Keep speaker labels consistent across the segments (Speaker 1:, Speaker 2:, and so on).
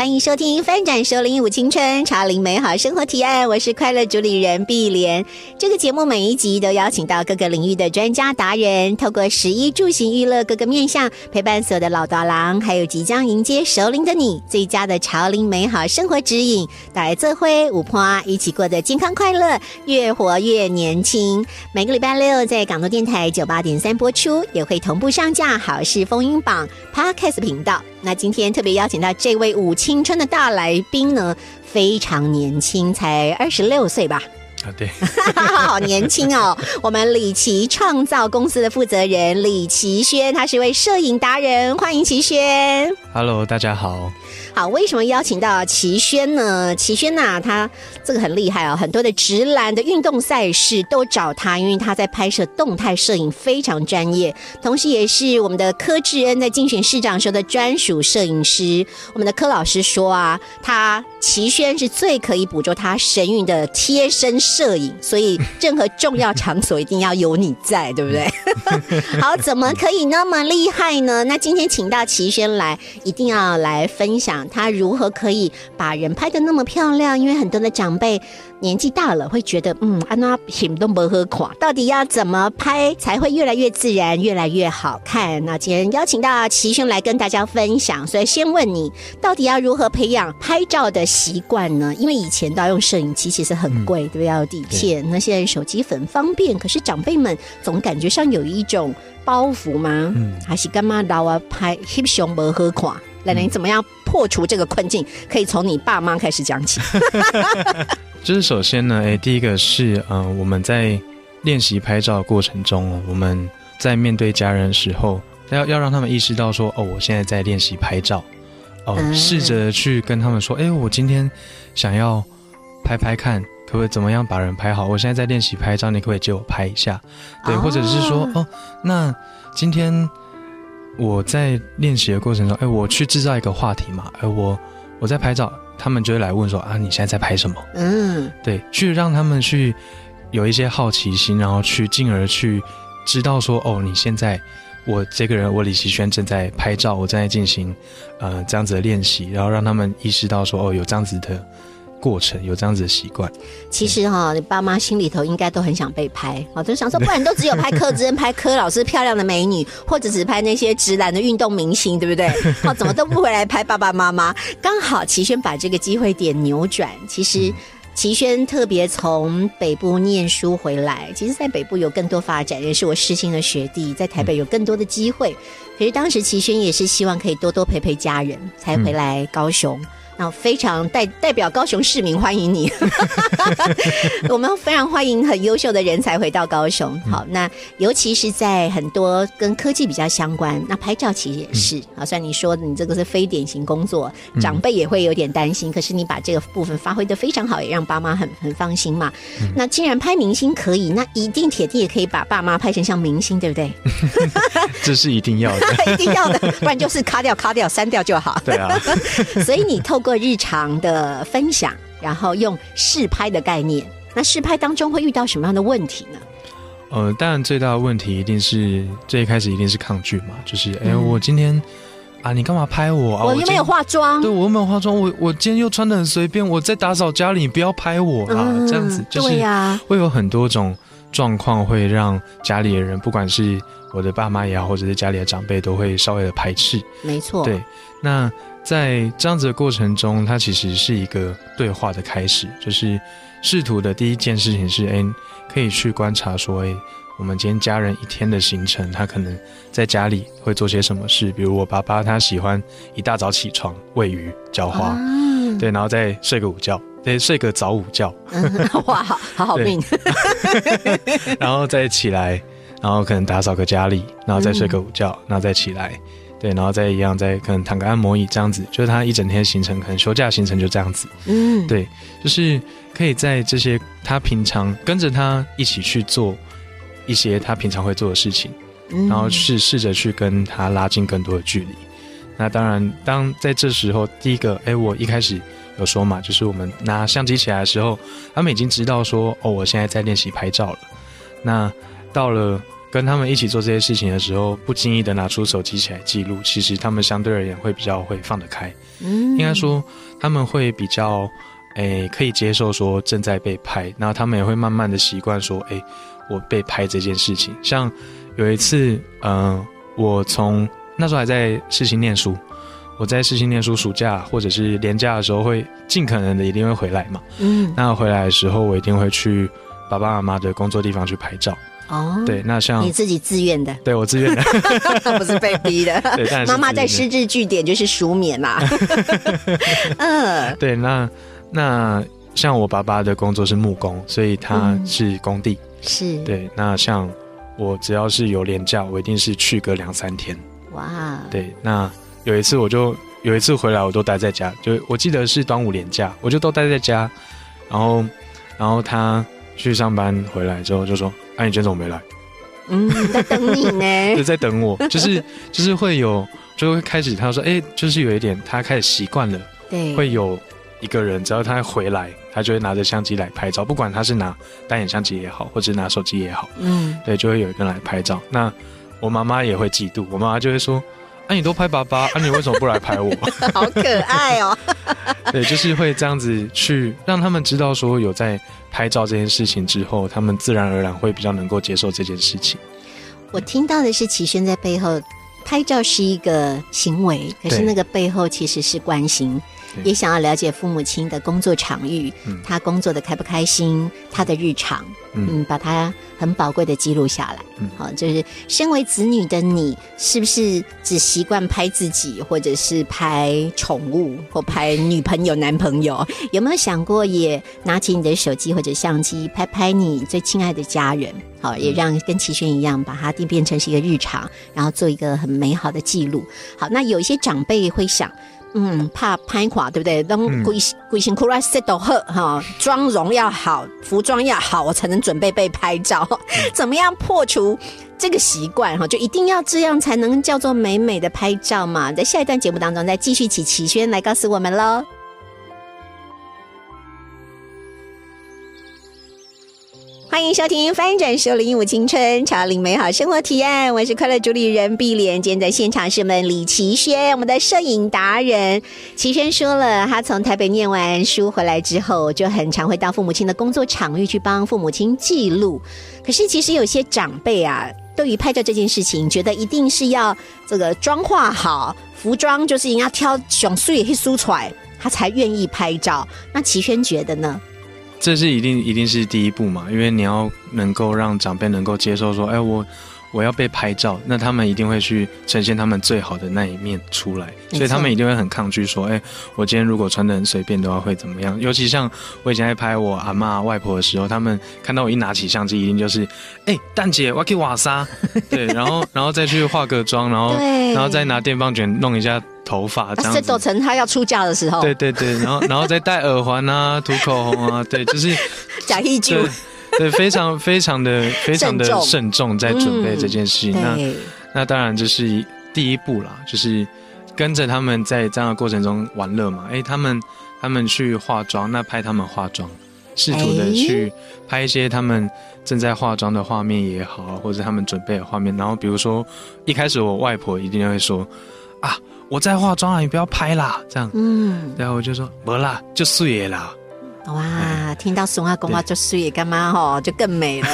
Speaker 1: 欢迎收听《翻转首领舞青春潮林美好生活提案》，我是快乐主理人碧莲。这个节目每一集都邀请到各个领域的专家达人，透过食衣住行娱乐各个面向，陪伴所有的老大郎，还有即将迎接首领的你，最佳的潮林美好生活指引，带来这辉舞坡一起过得健康快乐，越活越年轻。每个礼拜六在港都电台九八点三播出，也会同步上架好事风云榜 Podcast 频道。那今天特别邀请到这位舞青春的大来宾呢，非常年轻，才二十六岁吧。
Speaker 2: 啊，对，
Speaker 1: 好年轻哦！我们李奇创造公司的负责人李奇轩，他是一位摄影达人，欢迎奇轩。
Speaker 2: Hello，大家好。
Speaker 1: 好，为什么邀请到齐轩呢？齐轩呐、他这个很厉害哦，很多的直男的运动赛事都找他，因为他在拍摄动态摄影非常专业，同时也是我们的柯志恩在竞选市长时候的专属摄影师。我们的柯老师说啊，他齐轩是最可以捕捉他神韵的贴身摄影，所以任何重要场所一定要有你在，对不对？好，怎么可以那么厉害呢？那今天请到齐轩来，一定要来分享他如何可以把人拍的那么漂亮。因为很多的长辈年纪大了，会觉得嗯，安娜品都不喝垮，到底要怎么拍才会越来越自然，越来越好看？那今天邀请到齐兄来跟大家分享，所以先问你，到底要如何培养拍照的习惯呢？因为以前都要用摄影机，其实很贵，对不对？要底片，那现在手机很方便，可是长辈们总感觉上有一种包袱吗？
Speaker 2: 嗯
Speaker 1: 还是干嘛老啊拍 hip 熊不喝垮？奶奶，你怎么样破除这个困境？可以从你爸妈开始讲起。
Speaker 2: 就是首先呢，诶，第一个是，嗯、呃，我们在练习拍照的过程中哦，我们在面对家人的时候，要要让他们意识到说，哦，我现在在练习拍照，哦，
Speaker 1: 嗯
Speaker 2: 试着去跟他们说，哎，我今天想要拍拍看，可不可以怎么样把人拍好？我现在在练习拍照，你可不可以借我拍一下？对，
Speaker 1: 哦
Speaker 2: 或者是说，哦，那今天我在练习的过程中，哎，我去制造一个话题嘛，哎，我我在拍照，他们就会来问说啊，你现在在拍什么？
Speaker 1: 嗯，
Speaker 2: 对，去让他们去有一些好奇心，然后去进而去知道说，哦，你现在我这个人，我李奇轩正在拍照，我正在进行呃这样子的练习，然后让他们意识到说，哦，有这样子的过程，有这样子的习惯。
Speaker 1: 其实哈、你爸妈心里头应该都很想被拍，哦，就想说，不然都只有拍柯志恩、拍柯老师漂亮的美女，或者只拍那些直男的运动明星，对不对？好，怎么都不回来拍爸爸妈妈？刚好齐轩把这个机会点扭转，其实。齐轩特别从北部念书回来，其实，在北部有更多发展，也是我师亲的学弟，在台北有更多的机会。可是当时齐轩也是希望可以多多陪陪家人，才回来高雄。那非常代代表高雄市民欢迎你，我们非常欢迎很优秀的人才回到高雄。好，那尤其是在很多跟科技比较相关，那拍照其实也是。好，虽然你说你这个是非典型工作，长辈也会有点担心，可是你把这个部分发挥的非常好，也让爸妈很很放心嘛。那既然拍明星可以，那一定铁定也可以把爸妈拍成像明星，对不对？
Speaker 2: 这是一定要的。
Speaker 1: 一定要的，不然就是卡掉卡掉删掉就好。
Speaker 2: 对啊，
Speaker 1: 所以你透过日常的分享，然后用试拍的概念，那试拍当中会遇到什么样的问题呢？
Speaker 2: 呃，当然最大的问题一定是最一开始一定是抗拒嘛，就是哎、
Speaker 1: 嗯
Speaker 2: 我今天啊，你干嘛拍我啊？
Speaker 1: 我又没有化妆
Speaker 2: 对，我又没有化妆，我我今天又穿的很随便，我在打扫家里，你不要拍我啦，
Speaker 1: 嗯
Speaker 2: 这样子就是会有很多种状况，会让家里的人，不管是我的爸妈也好，或者是家里的长辈，都会稍微的排斥。
Speaker 1: 没错，
Speaker 2: 对，那在这样子的过程中，它其实是一个对话的开始，就是试图的第一件事情是，哎，可以去观察说，哎，我们今天家人一天的行程，他可能在家里会做些什么事，比如我爸爸他喜欢一大早起床喂鱼、浇花，
Speaker 1: 啊，
Speaker 2: 对，然后再睡个午觉，对，睡个早午觉，
Speaker 1: 嗯 哇，好好好命，
Speaker 2: 然后再起来，然后可能打扫个家里，然后再睡个午觉，然后再起来，对，然后再一样再可能躺个按摩椅这样子，就是他一整天行程，可能休假行程就这样子。
Speaker 1: 嗯，
Speaker 2: 对，就是可以在这些他平常跟着他一起去做一些他平常会做的事情，
Speaker 1: 嗯，
Speaker 2: 然后去试着去跟他拉近更多的距离。那当然，当在这时候，第一个，哎，我一开始有说嘛，就是我们拿相机起来的时候，他们已经知道说，哦，我现在在练习拍照了。那到了跟他们一起做这些事情的时候，不经意的拿出手机起来记录，其实他们相对而言会比较会放得开。
Speaker 1: 嗯
Speaker 2: 应该说他们会比较，诶、可以接受说正在被拍，然后他们也会慢慢的习惯说，诶、我被拍这件事情。像有一次，嗯、我从那时候还在世新念书，我在世新念书，暑假或者是年假的时候，会尽可能的一定会回来嘛。
Speaker 1: 嗯，
Speaker 2: 那回来的时候，我一定会去爸爸妈妈的工作地方去拍照。
Speaker 1: 哦，
Speaker 2: 对，那像
Speaker 1: 你自己自愿的，
Speaker 2: 对我自愿的，
Speaker 1: 不是被逼的。妈妈在失智据点就是舒眠啦。嗯
Speaker 2: 对，那那像我爸爸的工作是木工，所以他
Speaker 1: 嗯
Speaker 2: 是工地。
Speaker 1: 是，
Speaker 2: 对，那像我只要是有连假，我一定是去个两三天。
Speaker 1: 哇，
Speaker 2: 对，那有一次我就有一次回来，我都待在家，就我记得是端午连假，我就都待在家。然后，然后他去上班回来之后就说：“哎、你今天怎么没来？”
Speaker 1: 嗯，在等你
Speaker 2: 就
Speaker 1: 呢。
Speaker 2: 在等我，就是就是会有，就会开始他说：“哎、就是有一点，他开始习惯了。”
Speaker 1: 对，
Speaker 2: 会有一个人，只要他回来，他就会拿着相机来拍照，不管他是拿单眼相机也好，或者拿手机也好，
Speaker 1: 嗯，
Speaker 2: 对，就会有一个人来拍照。那我妈妈也会嫉妒，我妈妈就会说：“啊，你都拍爸爸，啊，你为什么不来拍我
Speaker 1: 好可爱哦。”
Speaker 2: 对，就是会这样子去让他们知道说有在拍照这件事情之后，他们自然而然会比较能够接受这件事情。
Speaker 1: 我听到的是齐轩在背后拍照是一个行为，可是那个背后其实是关心，
Speaker 2: 对
Speaker 1: 也想要了解父母亲的工作场域，
Speaker 2: 嗯
Speaker 1: 他工作的开不开心，他的日常，
Speaker 2: 嗯
Speaker 1: 嗯，把他很宝贵的记录下来。
Speaker 2: 嗯
Speaker 1: 好，就是身为子女的你，是不是只习惯拍自己，或者是拍宠物，或拍女朋友、男朋友？有没有想过也拿起你的手机或者相机，拍拍你最亲爱的家人？好，也让跟齐轩一样，把它变成是一个日常，然后做一个很美好的记录。好，那有一些长辈会想。嗯，怕拍垮，对不对？让
Speaker 2: 嗯
Speaker 1: 鬼鬼形裤来 set 好哈，妆容要好，服装要好，我才能准备被拍照。怎么样破除这个习惯哈？就一定要这样才能叫做美美的拍照嘛？在下一段节目当中，再继续请齐轩来告诉我们喽。欢迎收听《翻转收领舞青春，潮领美好生活提案》，我是快乐主理人碧莲。今天在现场是我们李奇轩，我们的摄影达人。奇轩说了，他从台北念完书回来之后，就很常会到父母亲的工作场域去帮父母亲记录。可是其实有些长辈啊，对于拍照这件事情，觉得一定是要这个妆化好，服装就是应该挑熊碎黑梳出来，他才愿意拍照。那奇轩觉得呢？
Speaker 2: 这是一定一定是第一步嘛，因为你要能够让长辈能够接受说，哎，我我要被拍照，那他们一定会去呈现他们最好的那一面出来，所以他们一定会很抗拒说，哎，我今天如果穿的很随便的话会怎么样？尤其像我以前在拍我阿嬷外婆的时候，他们看到我一拿起相机，一定就是，哎，蛋姐，我要去瓦沙，对，然后 然后再去化个妆，然后然后再拿电棒卷弄一下头发，这样子
Speaker 1: 这斗。成他要出嫁的时候，
Speaker 2: 对对对，然后 然后再戴耳环啊，涂口红啊，对，就是
Speaker 1: 假一句
Speaker 2: 对，非常非常的非常的
Speaker 1: 慎重
Speaker 2: 在准备这件事情。那，那当然这是第一步啦，就是跟着他们在这样的过程中玩乐嘛。哎，他们他们去化妆，那拍他们化妆，试图的
Speaker 1: 哎
Speaker 2: 去拍一些他们正在化妆的画面也好，或者他们准备的画面。然后比如说一开始我外婆一定会说啊，我在化妆啊，你不要拍啦，这样。
Speaker 1: 嗯，
Speaker 2: 然后我就说不啦，就碎了啦。
Speaker 1: 哇，听到松阿公话就睡干嘛吼，就更美了。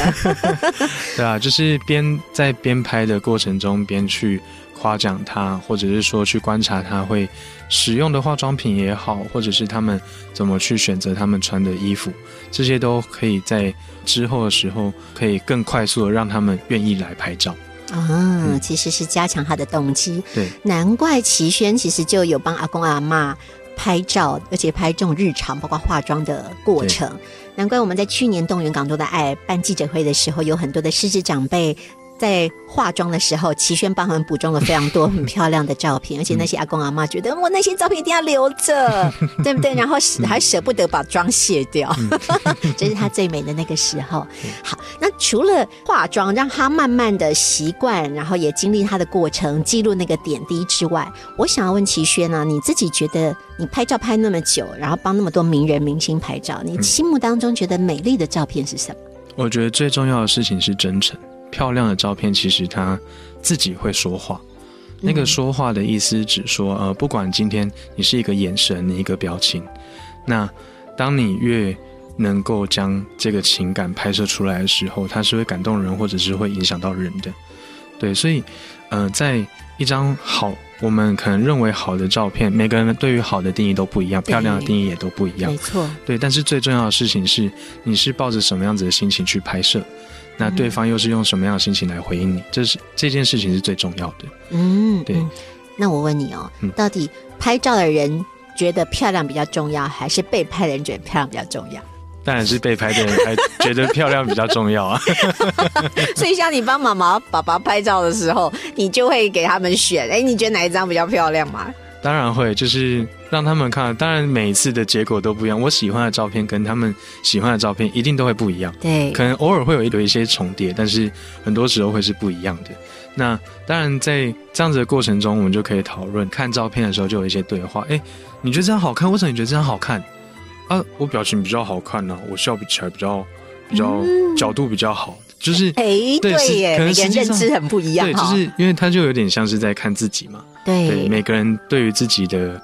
Speaker 2: 对啊，就是边在边拍的过程中边去夸奖他，或者是说去观察他会使用的化妆品也好，或者是他们怎么去选择他们穿的衣服，这些都可以在之后的时候可以更快速的让他们愿意来拍照。
Speaker 1: 啊，其实是加强他的动机。
Speaker 2: 对，
Speaker 1: 难怪齐轩其实就有帮阿公阿妈拍照，而且拍这种日常，包括化妆的过程。难怪我们在去年动员港都的爱办记者会的时候，有很多的失智长辈在化妆的时候，齐轩帮他们补妆了非常多很漂亮的照片，而且那些阿公阿妈觉得我那些照片一定要留着，对不对？然后还舍不得把妆卸掉，这是他最美的那个时候。好，那除了化妆，让他慢慢的习惯，然后也经历他的过程，记录那个点滴之外，我想要问齐轩呢，你自己觉得你拍照拍那么久，然后帮那么多名人明星拍照，你心目当中觉得美丽的照片是什么？
Speaker 2: 我觉得最重要的事情是真诚。漂亮的照片其实它自己会说话。那个说话的意思只说，呃，不管今天你是一个眼神，你一个表情，那当你越能够将这个情感拍摄出来的时候，它是会感动人，或者是会影响到人的。对，所以，呃，在一张好，我们可能认为好的照片，每个人对于好的定义都不一样，漂亮的定义也都不一样。
Speaker 1: 没错。
Speaker 2: 对，但是最重要的事情是，你是抱着什么样子的心情去拍摄。那对方又是用什么样的心情来回应你？这是这件事情是最重要的。
Speaker 1: 嗯，
Speaker 2: 对。
Speaker 1: 那我问你哦，到底拍照的人觉得漂亮比较重要，还是被拍的人觉得漂亮比较重要？
Speaker 2: 当然是被拍的人才觉得漂亮比较重要啊。
Speaker 1: 所以像你帮妈妈、爸爸拍照的时候，你就会给他们选。哎，你觉得哪一张比较漂亮吗？
Speaker 2: 当然会，就是让他们看。当然，每一次的结果都不一样。我喜欢的照片跟他们喜欢的照片一定都会不一样。
Speaker 1: 对，
Speaker 2: 可能偶尔会有一有一些重叠，但是很多时候会是不一样的。那当然，在这样子的过程中，我们就可以讨论。看照片的时候就有一些对话。哎，你觉得这样好看？为什么你觉得这样好看？啊，我表情比较好看呢，我笑起来比较比较角度比较好。就是
Speaker 1: 哎，对耶，每个人认知很不一样。
Speaker 2: 对，就是因为他就有点像是在看自己嘛。
Speaker 1: 对，
Speaker 2: 每个人对于自己的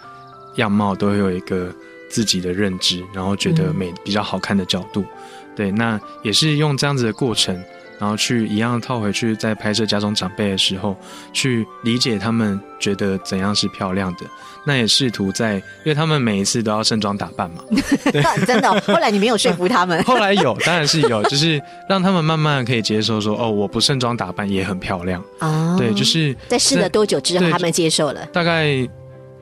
Speaker 2: 样貌都会有一个自己的认知，然后觉得美比较好看的角度。对，那也是用这样子的过程，然后去一样套回去，在拍摄家中长辈的时候，去理解他们觉得怎样是漂亮的。那也试图在，因为他们每一次都要盛装打扮嘛。
Speaker 1: 对真的，后来你没有说服他们。
Speaker 2: 后来有，当然是有，就是让他们慢慢可以接受说，哦，我不盛装打扮也很漂亮啊。对，就是
Speaker 1: 在试了多久之后，他们接受了？
Speaker 2: 大概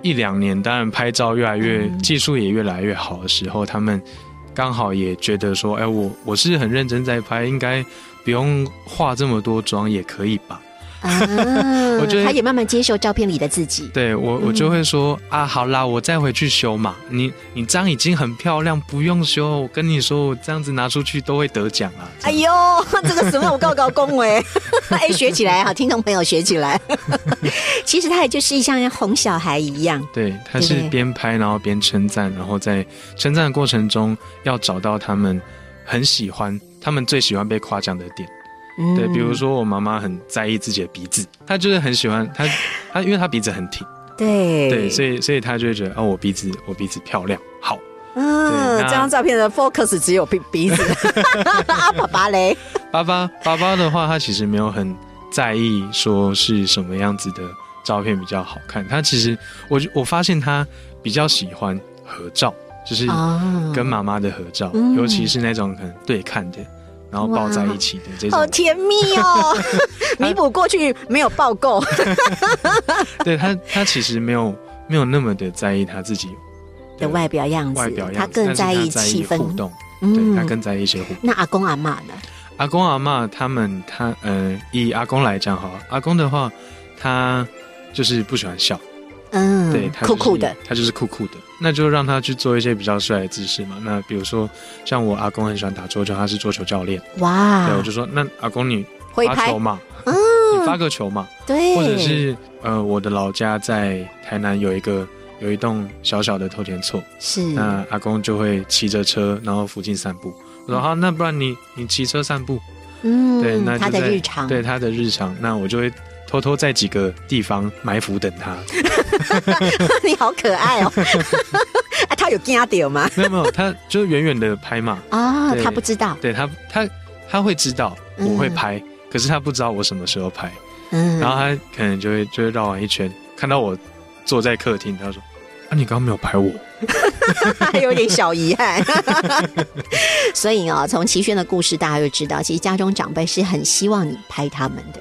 Speaker 2: 一两年，当然拍照越来越技术也越来越好的时候，他们刚好也觉得说，哎，我我是很认真在拍，应该不用化这么多妆也可以吧。啊，
Speaker 1: 我觉得他也慢慢接受照片里的自己。
Speaker 2: 对我，我就会说啊，好啦，我再回去修嘛。你你这样已经很漂亮，不用修。我跟你说，我这样子拿出去都会得奖啊。
Speaker 1: 哎呦，这个什么我告告恭维，哎，学起来哈，听众朋友学起来。其实他也就是像哄小孩一样。
Speaker 2: 对，他是边拍然后边称赞，然后在称赞的过程中要找到他们很喜欢、他们最喜欢被夸奖的点。对，比如说我妈妈很在意自己的鼻子，她就是很喜欢她，她因为她鼻子很挺，
Speaker 1: 对。
Speaker 2: 对，所以所以她就会觉得哦，我鼻子我鼻子漂亮，好，
Speaker 1: 嗯，这张照片的 focus 只有鼻鼻子，爸爸嘞，
Speaker 2: 爸爸爸爸的话，他其实没有很在意说是什么样子的照片比较好看，他其实我我发现他比较喜欢合照，就是跟妈妈的合照，尤其是那种可能对看的。然后抱在一起的这种，
Speaker 1: 好甜蜜哦！弥补过去没有抱够。
Speaker 2: 对他，他其实没有没有那么的在意他自己
Speaker 1: 的外表样子，
Speaker 2: 外表样子，
Speaker 1: 他更在意气氛
Speaker 2: 互动。对他更在意一些互动。
Speaker 1: 那阿公阿妈呢？
Speaker 2: 阿公阿妈他们，他呃，以阿公来讲哈，阿公的话，他就是不喜欢笑。
Speaker 1: 嗯，
Speaker 2: 对，他
Speaker 1: 酷酷的，
Speaker 2: 他就是酷酷的，那就让他去做一些比较帅的姿势嘛。那比如说，像我阿公很喜欢打桌球，他是桌球教练。哇，对，我就说，那阿公你发球嘛，你发个球嘛，
Speaker 1: 对，
Speaker 2: 或者是呃，我的老家在台南有一个有一栋小小的头田厝，
Speaker 1: 是，
Speaker 2: 那阿公就会骑着车，然后附近散步。我说好，那不然你你骑车散步，
Speaker 1: 嗯，
Speaker 2: 对，那
Speaker 1: 他的日常，
Speaker 2: 对他的日常，那我就会。偷偷在几个地方埋伏等他，
Speaker 1: 你好可爱哦！啊，他有惊到吗？
Speaker 2: 没有没有，他就远远的拍嘛。
Speaker 1: 啊，他不知道。
Speaker 2: 对他，他他会知道我会拍，可是他不知道我什么时候拍。嗯，然后他可能就会就会绕完一圈，看到我坐在客厅，他说：“啊，你刚刚没有拍我。”
Speaker 1: 有点小遗憾。所以啊，从齐轩的故事，大家就知道，其实家中长辈是很希望你拍他们的。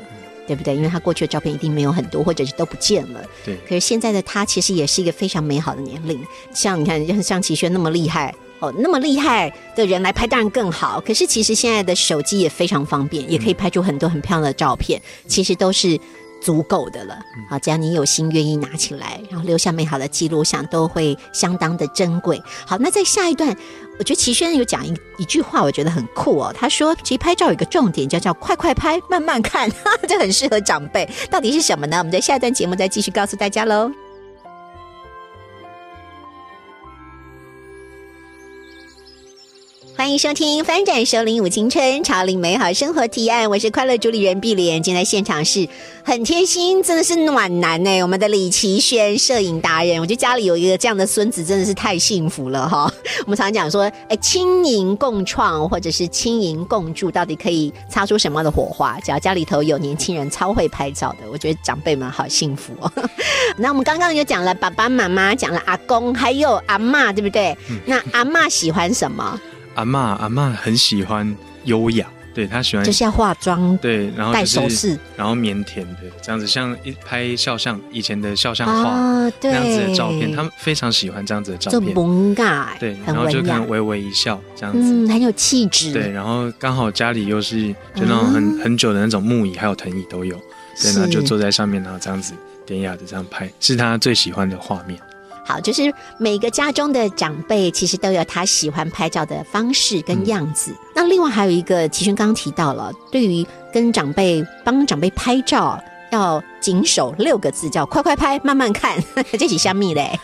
Speaker 1: 对不对？因为他过去的照片一定没有很多，或者是都不见了。
Speaker 2: 对。
Speaker 1: 可是现在的他其实也是一个非常美好的年龄。像你看，像齐轩那么厉害，哦，那么厉害的人来拍当然更好。可是其实现在的手机也非常方便，也可以拍出很多很漂亮的照片，其实都是足够的了。好，只要你有心愿意拿起来，然后留下美好的记录，想都会相当的珍贵。好，那在下一段，我觉得齐轩有讲一一句话，我觉得很酷哦。他说，其实拍照有个重点，叫叫快快拍，慢慢看，这很适合长辈。到底是什么呢？我们在下一段节目再继续告诉大家喽。欢迎收听《翻转首领舞青春，潮领美好生活提案》，我是快乐主理人碧莲。今天在现场是很贴心，真的是暖男呢。我们的李奇轩摄影达人，我觉得家里有一个这样的孙子，真的是太幸福了哈。我们常常讲说，哎，轻盈共创或者是轻盈共住，到底可以擦出什么样的火花？只要家里头有年轻人超会拍照的，我觉得长辈们好幸福哦。那我们刚刚有讲了爸爸妈妈，讲了阿公，还有阿妈，对不对？那阿妈喜欢什么？
Speaker 2: 阿嬷阿嬷很喜欢优雅，对她喜欢
Speaker 1: 就是要化妆，
Speaker 2: 对，然后
Speaker 1: 戴
Speaker 2: 就是
Speaker 1: 首饰。
Speaker 2: 然后腼腆的这样子，像一拍肖像以前的肖像画、
Speaker 1: 啊，对，
Speaker 2: 那样子的照片，他们非常喜欢这样子的照片。
Speaker 1: 就
Speaker 2: 片，
Speaker 1: 萌嘎，
Speaker 2: 对，然后就可能，微微一笑这样子。
Speaker 1: 嗯，很有气质，
Speaker 2: 对，然后刚好家里又是就那种很、很久的那种木椅，还有藤椅都有，对，然后就坐在上面，然后这样子典雅的这样拍，是他最喜欢的画面。
Speaker 1: 好，就是每个家中的长辈其实都有他喜欢拍照的方式跟样子。那另外还有一个，齐轩刚刚提到了，对于跟长辈帮长辈拍照，要谨守六个字，叫快快拍，慢慢看，这起香蜜嘞。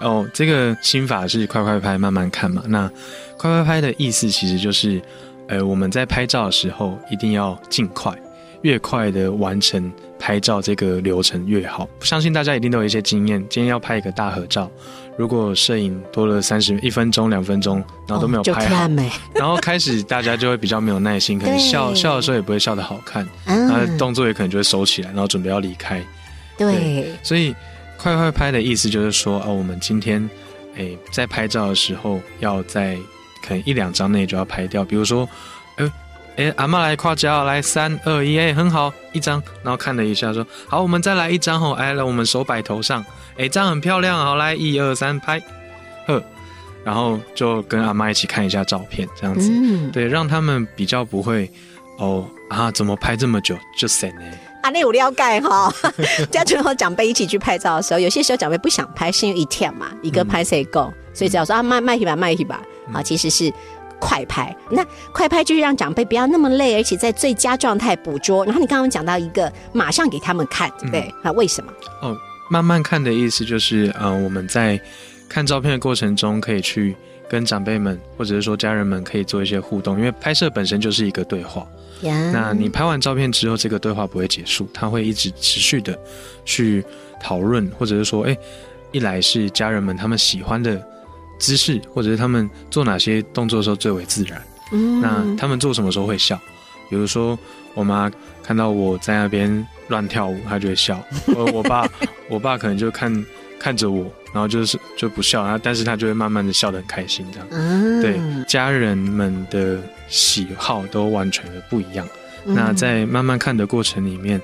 Speaker 2: 哦，这个心法是快快拍，慢慢看嘛。那快快拍的意思其实就是，呃，我们在拍照的时候一定要尽快，越快的完成拍照这个流程越好。相信大家一定都有一些经验，今天要拍一个大合照，如果摄影多了三十一分钟、两分钟，然后都没有拍好，然后开始大家就会比较没有耐心，可能笑笑的时候也不会笑得好看，然后
Speaker 1: 嗯，
Speaker 2: 动作也可能就会收起来，然后准备要离开。
Speaker 1: 对，
Speaker 2: 所以快快拍的意思就是说，哦，我们今天诶在拍照的时候，要在可能一两张内就要拍掉。比如说，哎哎，阿妈来夸奖，来三二一，哎，很好，一张，然后看了一下，说好，我们再来一张哦，哎，来我们手摆头上，哎，这样很漂亮，好，来一二三拍，呵，然后就跟阿妈一起看一下照片，这样子，
Speaker 1: 嗯，
Speaker 2: 对，让他们比较不会。哦啊，怎么拍这么久就神呢？
Speaker 1: 啊，那有了解哈。家中和长辈一起去拍照的时候，有些时候长辈不想拍，是因为一天嘛，一个拍谁够，所以只要说啊，卖卖去吧，卖去吧，啊，其实是。快拍，那快拍就是让长辈不要那么累，而且在最佳状态捕捉。然后你刚刚讲到一个，马上给他们看，对不对？啊，为什么？
Speaker 2: 哦，慢慢看的意思就是，呃，我们在看照片的过程中，可以去跟长辈们或者是说家人们可以做一些互动，因为拍摄本身就是一个对话。那你拍完照片之后，这个对话不会结束，它会一直持续的去讨论，或者是说，哎，一来是家人们他们喜欢的姿势，或者是他们做哪些动作的时候最为自然。
Speaker 1: 嗯
Speaker 2: 那他们做什么时候会笑？比如说，我妈看到我在那边乱跳舞，她就会笑。我 我爸，我爸可能就看看着我，然后就是就不笑，然后但是他就会慢慢的笑得很开心，这样。
Speaker 1: 嗯
Speaker 2: 对，家人们的喜好都完全的不一样。
Speaker 1: 嗯
Speaker 2: 那在慢慢看的过程里面，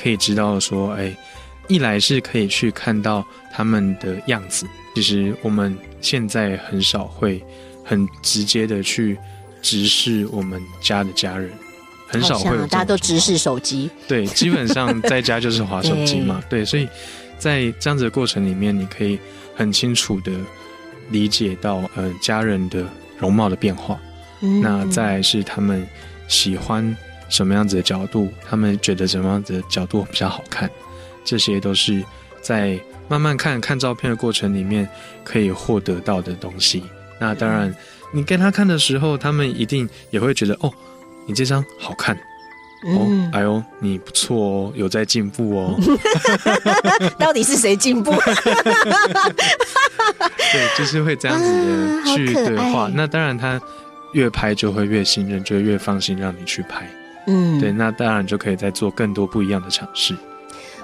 Speaker 2: 可以知道说，哎，一来是可以去看到他们的样子。其实我们现在很少会很直接的去直视我们家的家人，很少会
Speaker 1: 大家都直视手机，
Speaker 2: 对，基本上在家就是划手机嘛，对，所以在这样子的过程里面，你可以很清楚的理解到，呃，家人的容貌的变化。
Speaker 1: 嗯
Speaker 2: 那再来是他们喜欢什么样子的角度，他们觉得什么样子的角度比较好看，这些都是在慢慢看看照片的过程里面可以获得到的东西。那当然，你跟他看的时候，他们一定也会觉得，哦，你这张好看。哦
Speaker 1: 嗯，，
Speaker 2: 哎呦，你不错哦，有在进步哦。
Speaker 1: 到底是谁进步？
Speaker 2: 对，就是会这样子
Speaker 1: 啊
Speaker 2: 的去对话。
Speaker 1: 爱
Speaker 2: 那当然，他越拍就会越信任，就会越放心让你去拍。
Speaker 1: 嗯，
Speaker 2: 对，那当然就可以再做更多不一样的尝试。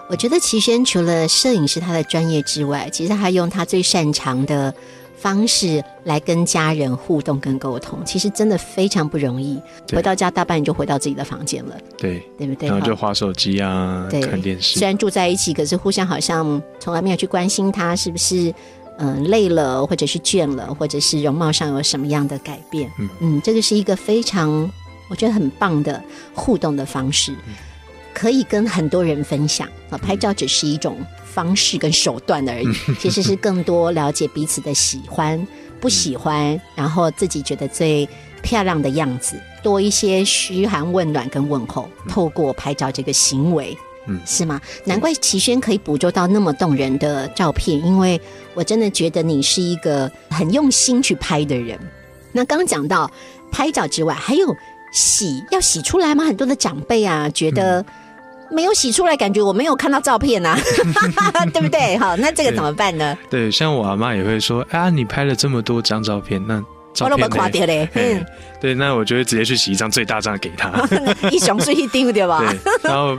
Speaker 1: 我觉得齐轩除了摄影是他的专业之外，其实他用他最擅长的方式来跟家人互动跟沟通，其实真的非常不容易。回到家大半你就回到自己的房间了，
Speaker 2: 对，
Speaker 1: 对不对？
Speaker 2: 然后就
Speaker 1: 哈
Speaker 2: 划手机啊，
Speaker 1: 对
Speaker 2: 看电视
Speaker 1: 虽。然住在一起，可是互相好像从来没有去关心他是不是嗯、累了，或者是倦了，或者是容貌上有什么样的改变。
Speaker 2: 嗯
Speaker 1: 嗯，这个是一个非常我觉得很棒的互动的方式，
Speaker 2: 嗯
Speaker 1: 可以跟很多人分享啊。拍照只是一种方式跟手段而已，其实是更多了解彼此的喜欢、不喜欢，然后自己觉得最漂亮的样子，多一些嘘寒问暖跟问候，透过拍照这个行为。
Speaker 2: 嗯
Speaker 1: 是吗？难怪齐轩可以捕捉到那么动人的照片，因为我真的觉得你是一个很用心去拍的人。那刚刚讲到拍照之外，还有洗要洗出来吗？很多的长辈啊，觉得没有洗出来，感觉我没有看到照片啊，对不对？好，那这个怎么办呢？
Speaker 2: 对，像我阿妈也会说啊，你拍了这么多张照片，那照
Speaker 1: 我都没
Speaker 2: 片
Speaker 1: 垮掉嘞，
Speaker 2: 嘿
Speaker 1: 嗯，
Speaker 2: 对，那我就会直接去洗一张最大张的给他，
Speaker 1: 一熊是一丢对吧？
Speaker 2: 对，然后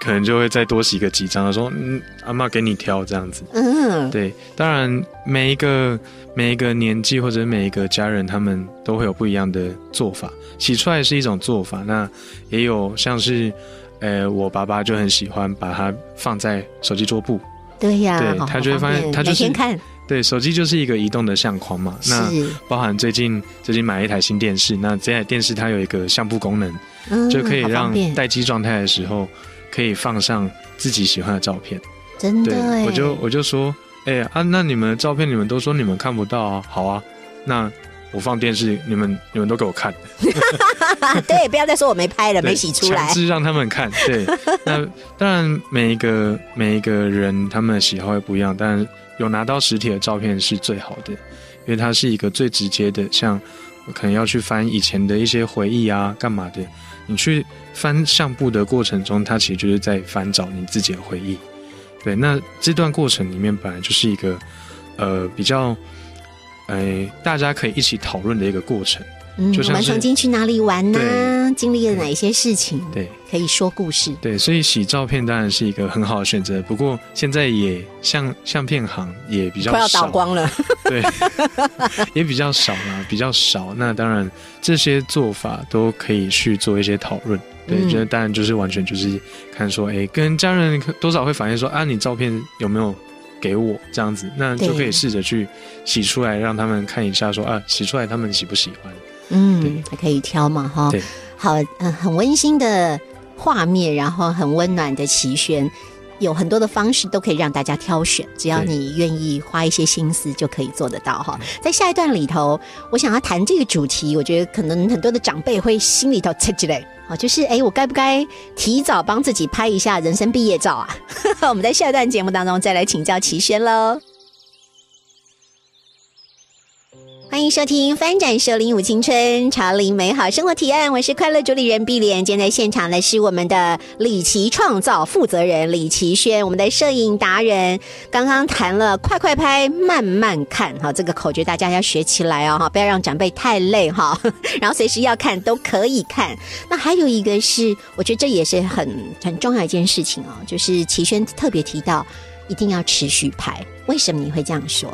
Speaker 2: 可能就会再多洗个几张，说嗯，阿妈给你挑这样子。
Speaker 1: 嗯，
Speaker 2: 对，当然每一个每一个年纪或者每一个家人，他们都会有不一样的做法。洗出来是一种做法，那也有像是，呃，我爸爸就很喜欢把它放在手机桌布，
Speaker 1: 对呀，
Speaker 2: 对他就会发现他就是
Speaker 1: 看
Speaker 2: 对，手机就是一个移动的相框嘛。那
Speaker 1: 是，
Speaker 2: 包含最近最近买了一台新电视，那这台电视它有一个相簿功能，
Speaker 1: 嗯
Speaker 2: 就可以让待机状态的时候可以放上自己喜欢的照片。对
Speaker 1: 真的哎，，
Speaker 2: 我就我就说，哎、啊，那你们的照片你们都说你们看不到啊，好啊，那我放电视，你们你们都给我看，
Speaker 1: 对，不要再说我没拍了，没洗出来
Speaker 2: 强。制让他们看。对，那当然每一个每一个人他们的喜好会不一样，但有拿到实体的照片是最好的，因为它是一个最直接的，像我可能要去翻以前的一些回忆啊，干嘛的，你去翻相簿的过程中，它其实就是在翻找你自己的回忆。对，那这段过程里面本来就是一个呃比较，呃大家可以一起讨论的一个过程。
Speaker 1: 嗯，我们
Speaker 2: 就像是
Speaker 1: 曾经去哪里玩呢？
Speaker 2: 对
Speaker 1: 经历了哪一些事情？
Speaker 2: 对
Speaker 1: 可以说故事。
Speaker 2: 对，所以洗照片当然是一个很好的选择。不过现在也相相片行也比较
Speaker 1: 快要
Speaker 2: 少，
Speaker 1: 倒光了，
Speaker 2: 对，也比较少啦，比较少。那当然这些做法都可以去做一些讨论。对，
Speaker 1: 嗯
Speaker 2: 这、当然就是完全就是看说，哎，跟家人多少会反映说啊，你照片有没有给我这样子，那就可以试着去洗出来，让他们看一下说啊，洗出来他们喜不喜欢。
Speaker 1: 嗯，还可以挑嘛，哈
Speaker 2: 对。
Speaker 1: 好，嗯，很温馨的画面，然后很温暖的奇轩。有很多的方式都可以让大家挑选，只要你愿意花一些心思，就可以做得到哈。在下一段里头，我想要谈这个主题，我觉得可能很多的长辈会心里头切起来，哦，就是哎，我该不该提早帮自己拍一下人生毕业照啊？我们在下一段节目当中再来请教齐轩喽。欢迎收听《翻转首领舞青春，潮领美好生活提案》，我是快乐主理人碧莲。今天在现场的是我们的李奇创造负责人李奇轩，我们的摄影达人。刚刚谈了快快拍，慢慢看，哈，这个口诀大家要学起来哦，哈，不要让长辈太累哈。然后随时要看都可以看。那还有一个是，我觉得这也是很很重要一件事情哦，就是齐轩特别提到，一定要持续拍。为什么你会这样说？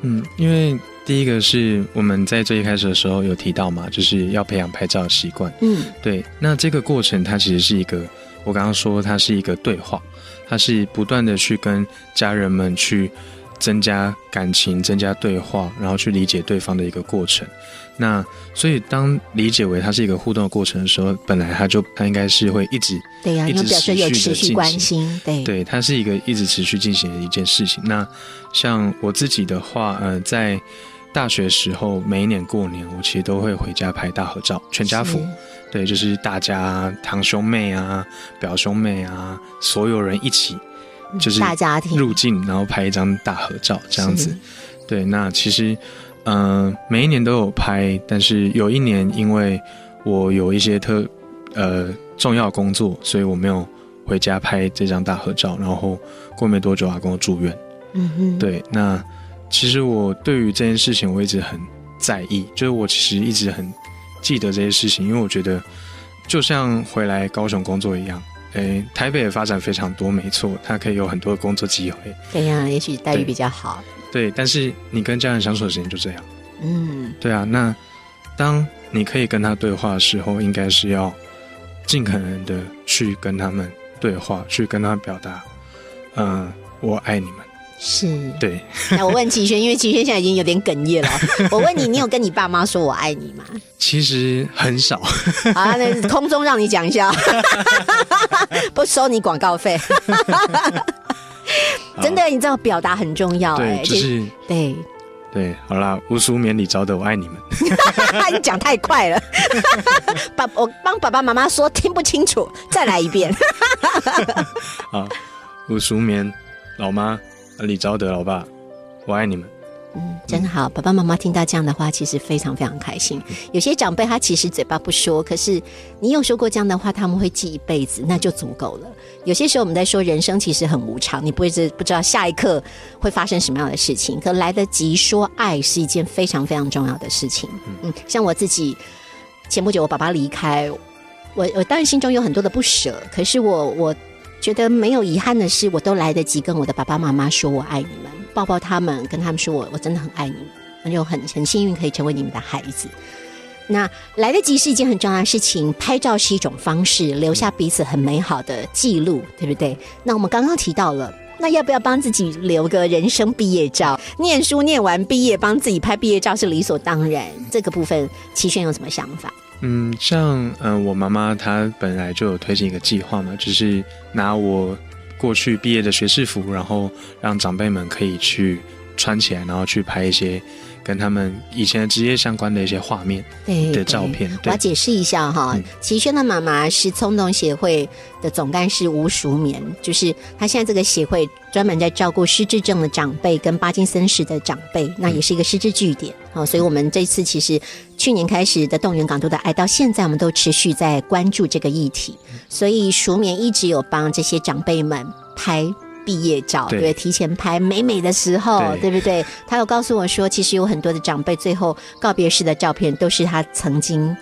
Speaker 2: 嗯，因为第一个是我们在最一开始的时候有提到嘛，就是要培养拍照的习惯。
Speaker 1: 嗯，
Speaker 2: 对，那这个过程它其实是一个，我刚刚说它是一个对话，它是不断的去跟家人们去增加感情、增加对话，然后去理解对方的一个过程。那所以当理解为它是一个互动的过程的时候，本来它就它应该是会一直
Speaker 1: 对呀、
Speaker 2: 一直
Speaker 1: 因为表示有
Speaker 2: 持续
Speaker 1: 持续关
Speaker 2: 地进行
Speaker 1: 心，对
Speaker 2: 对，它是一个一直持续进行的一件事情。那像我自己的话，呃，在大学时候，每一年过年，我其实都会回家拍大合照，全家福。对，就是大家堂兄妹啊、表兄妹啊，所有人一起，就是
Speaker 1: 大家庭
Speaker 2: 入境，然后拍一张大合照这样子
Speaker 1: 是。
Speaker 2: 对，那其实，嗯、每一年都有拍，但是有一年因为我有一些特呃重要工作，所以我没有回家拍这张大合照。然后过没多久，阿公住院。
Speaker 1: 嗯哼，
Speaker 2: 对，那其实我对于这件事情我一直很在意，就是我其实一直很记得这些事情，因为我觉得就像回来高雄工作一样，诶，台北的发展非常多，没错，它可以有很多的工作机会，
Speaker 1: 对呀、也许待遇比较好，
Speaker 2: 对，但是你跟家人相处的时间就这样，
Speaker 1: 嗯，
Speaker 2: 对啊，那当你可以跟他对话的时候，应该是要尽可能的去跟他们对话，去跟他表达，嗯、我爱你们。
Speaker 1: 是。
Speaker 2: 对，
Speaker 1: 那我问齐轩，因为齐轩现在已经有点哽咽了。我问你，你有跟你爸妈说我爱你吗？
Speaker 2: 其实很少。
Speaker 1: 啊，那空中让你讲一下，不收你广告费。真的，你知道表达很重要哎、
Speaker 2: 对，就是
Speaker 1: 对，
Speaker 2: 对，好啦，吴淑棉、李昭德，我爱你们。
Speaker 1: 你讲太快了，爸，我帮爸爸妈妈说听不清楚，再来一遍。
Speaker 2: 啊，吴淑棉、老妈、李昭德，老爸，我爱你们。
Speaker 1: 嗯，真好，爸爸妈妈听到这样的话，其实非常非常开心。有些长辈他其实嘴巴不说，可是你有说过这样的话，他们会记一辈子，那就足够了。有些时候我们在说人生其实很无常，你不会知不知道下一刻会发生什么样的事情，可来得及说爱是一件非常非常重要的事情。嗯，像我自己前不久我爸爸离开，我我当然心中有很多的不舍，可是我我觉得没有遗憾的事，我都来得及跟我的爸爸妈妈说我爱你们。抱抱他们，跟他们说我我真的很爱你们，那就很很幸运可以成为你们的孩子。那来得及是一件很重要的事情，拍照是一种方式，留下彼此很美好的记录，对不对？那我们刚刚提到了，那要不要帮自己留个人生毕业照？念书念完毕业，帮自己拍毕业照是理所当然。这个部分，齐轩有什么想法？
Speaker 2: 嗯，像嗯、呃我妈妈她本来就有推行一个计划嘛，就是拿我过去毕业的学士服，然后让长辈们可以去穿起来，然后去拍一些跟他们以前的职业相关的一些画面
Speaker 1: 对
Speaker 2: 的照片。对
Speaker 1: 我要，解释一下哈
Speaker 2: 嗯，
Speaker 1: 齐轩的妈妈是冲动协会的总干事吴淑棉，就是她现在这个协会专门在照顾失智症的长辈跟巴金森氏的长辈，那也是一个失智据点好，所以我们这次其实去年开始的动员港都的爱，到现在我们都持续在关注这个议题，所以淑棉一直有帮这些长辈们拍。毕业照，
Speaker 2: 对
Speaker 1: 对，提前拍美美的时候，
Speaker 2: 对
Speaker 1: 对不对？他有告诉我说，其实有很多的长辈最后告别式的照片都是他曾经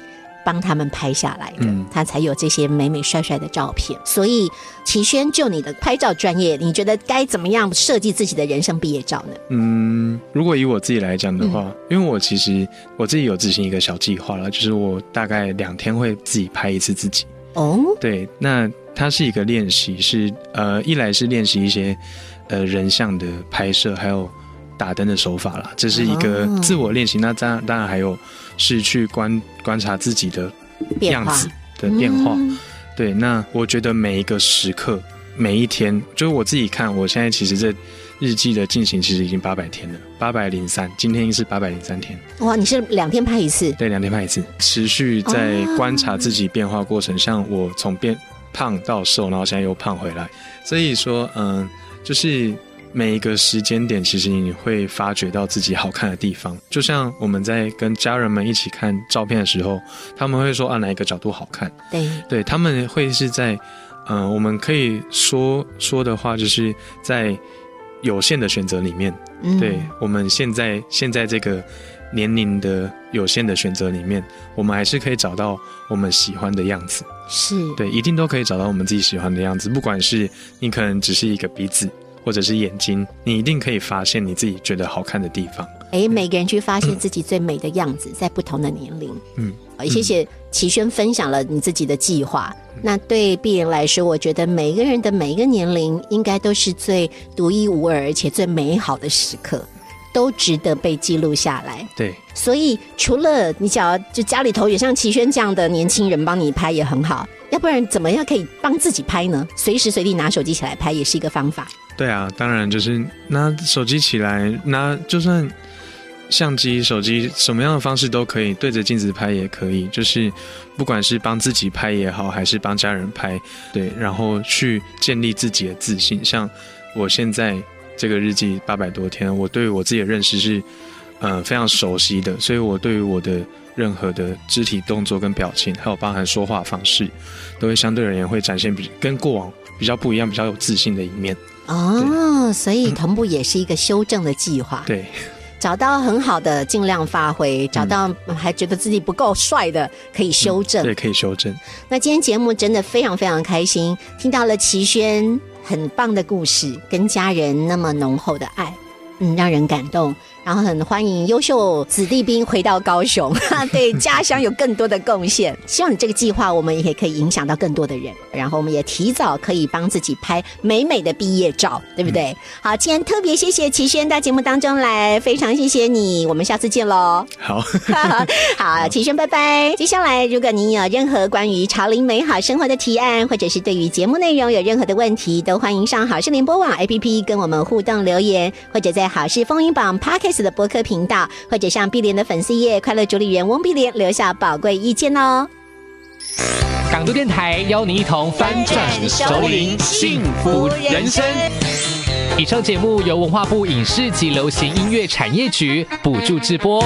Speaker 1: 帮他们拍下来的，
Speaker 2: 嗯
Speaker 1: 他才有这些美美帅帅的照片。所以，齐轩，就你的拍照专业，你觉得该怎么样设计自己的人生毕业照呢？
Speaker 2: 嗯，如果以我自己来讲的话，因为我其实我自己有执行一个小计划了，就是我大概两天会自己拍一次自己。
Speaker 1: 哦，
Speaker 2: 对，那它是一个练习，是呃，一来是练习一些呃人像的拍摄，还有打灯的手法啦，这是一个
Speaker 1: 哦
Speaker 2: 自我练习。那当然当然还有是去观观察自己的样子的变化。
Speaker 1: 嗯。
Speaker 2: 对，那我觉得每一个时刻，每一天，就是我自己看，我现在其实这日记的进行其实已经八百天了，八百零三，今天是八百零三天，
Speaker 1: 哇，你是两天拍一次，
Speaker 2: 对，两天拍一次，持续在
Speaker 1: 哦
Speaker 2: 观察自己变化过程，像我从变胖到瘦，然后现在又胖回来，所以说，嗯，就是每一个时间点，其实你会发觉到自己好看的地方。就像我们在跟家人们一起看照片的时候，他们会说啊哪一个角度好看，
Speaker 1: 对，
Speaker 2: 对他们会是在，嗯、我们可以说说的话，就是在有限的选择里面，
Speaker 1: 嗯。
Speaker 2: 对我们现在现在这个年龄的有限的选择里面，我们还是可以找到我们喜欢的样子。
Speaker 1: 是，
Speaker 2: 对，一定都可以找到我们自己喜欢的样子。不管是你可能只是一个鼻子，或者是眼睛，你一定可以发现你自己觉得好看的地方。
Speaker 1: 哎，每个人去发现自己最美的样子，在不同的年龄。
Speaker 2: 嗯，
Speaker 1: 呃谢谢齐轩分享了你自己的计划。那对鄙人来说，我觉得每一个人的每一个年龄，应该都是最独一无二而且最美好的时刻，都值得被记录下来。
Speaker 2: 对，
Speaker 1: 所以，除了你想要就家里头有像齐轩这样的年轻人帮你拍也很好，要不然怎么样可以帮自己拍呢？随时随地拿手机起来拍也是一个方法。
Speaker 2: 对啊，当然就是拿手机起来，拿就算相机、手机什么样的方式都可以，对着镜子拍也可以，就是不管是帮自己拍也好，还是帮家人拍，对，然后去建立自己的自信。像我现在这个日记八百多天，我对我自己的认识是，呃，非常熟悉的，所以我对于我的任何的肢体动作跟表情，还有包含说话方式，都会相对而言会展现比跟过往比较不一样、比较有自信的一面。
Speaker 1: 哦，所以同步也是一个修正的计划。
Speaker 2: 对。
Speaker 1: 找到很好的尽量发挥，找到还觉得自己不够帅的可以修正。
Speaker 2: 对，可以修正。
Speaker 1: 那今天节目真的非常非常开心，听到了齐轩很棒的故事，跟家人那么浓厚的爱，嗯，让人感动。然后很欢迎优秀子弟兵回到高雄，对家乡有更多的贡献。希望你这个计划，我们也可以影响到更多的人，然后我们也提早可以帮自己拍美美的毕业照，对不对？好，今天特别谢谢齐轩到节目当中来，非常谢谢你，我们下次见喽。
Speaker 2: 好，
Speaker 1: 好，齐轩，拜拜。接下来，如果您有任何关于潮林美好生活的提案，或者是对于节目内容有任何的问题，都欢迎上好事联播网 APP 跟我们互动留言，或者在好事风云榜 Podcast 的播客频道，或者上碧莲的粉丝页快乐主理人翁碧莲留下宝贵意见哦。
Speaker 3: 港都电台邀您一同翻转首领幸福人生。以上节目由文化部影视及流行音乐产业局补助直播。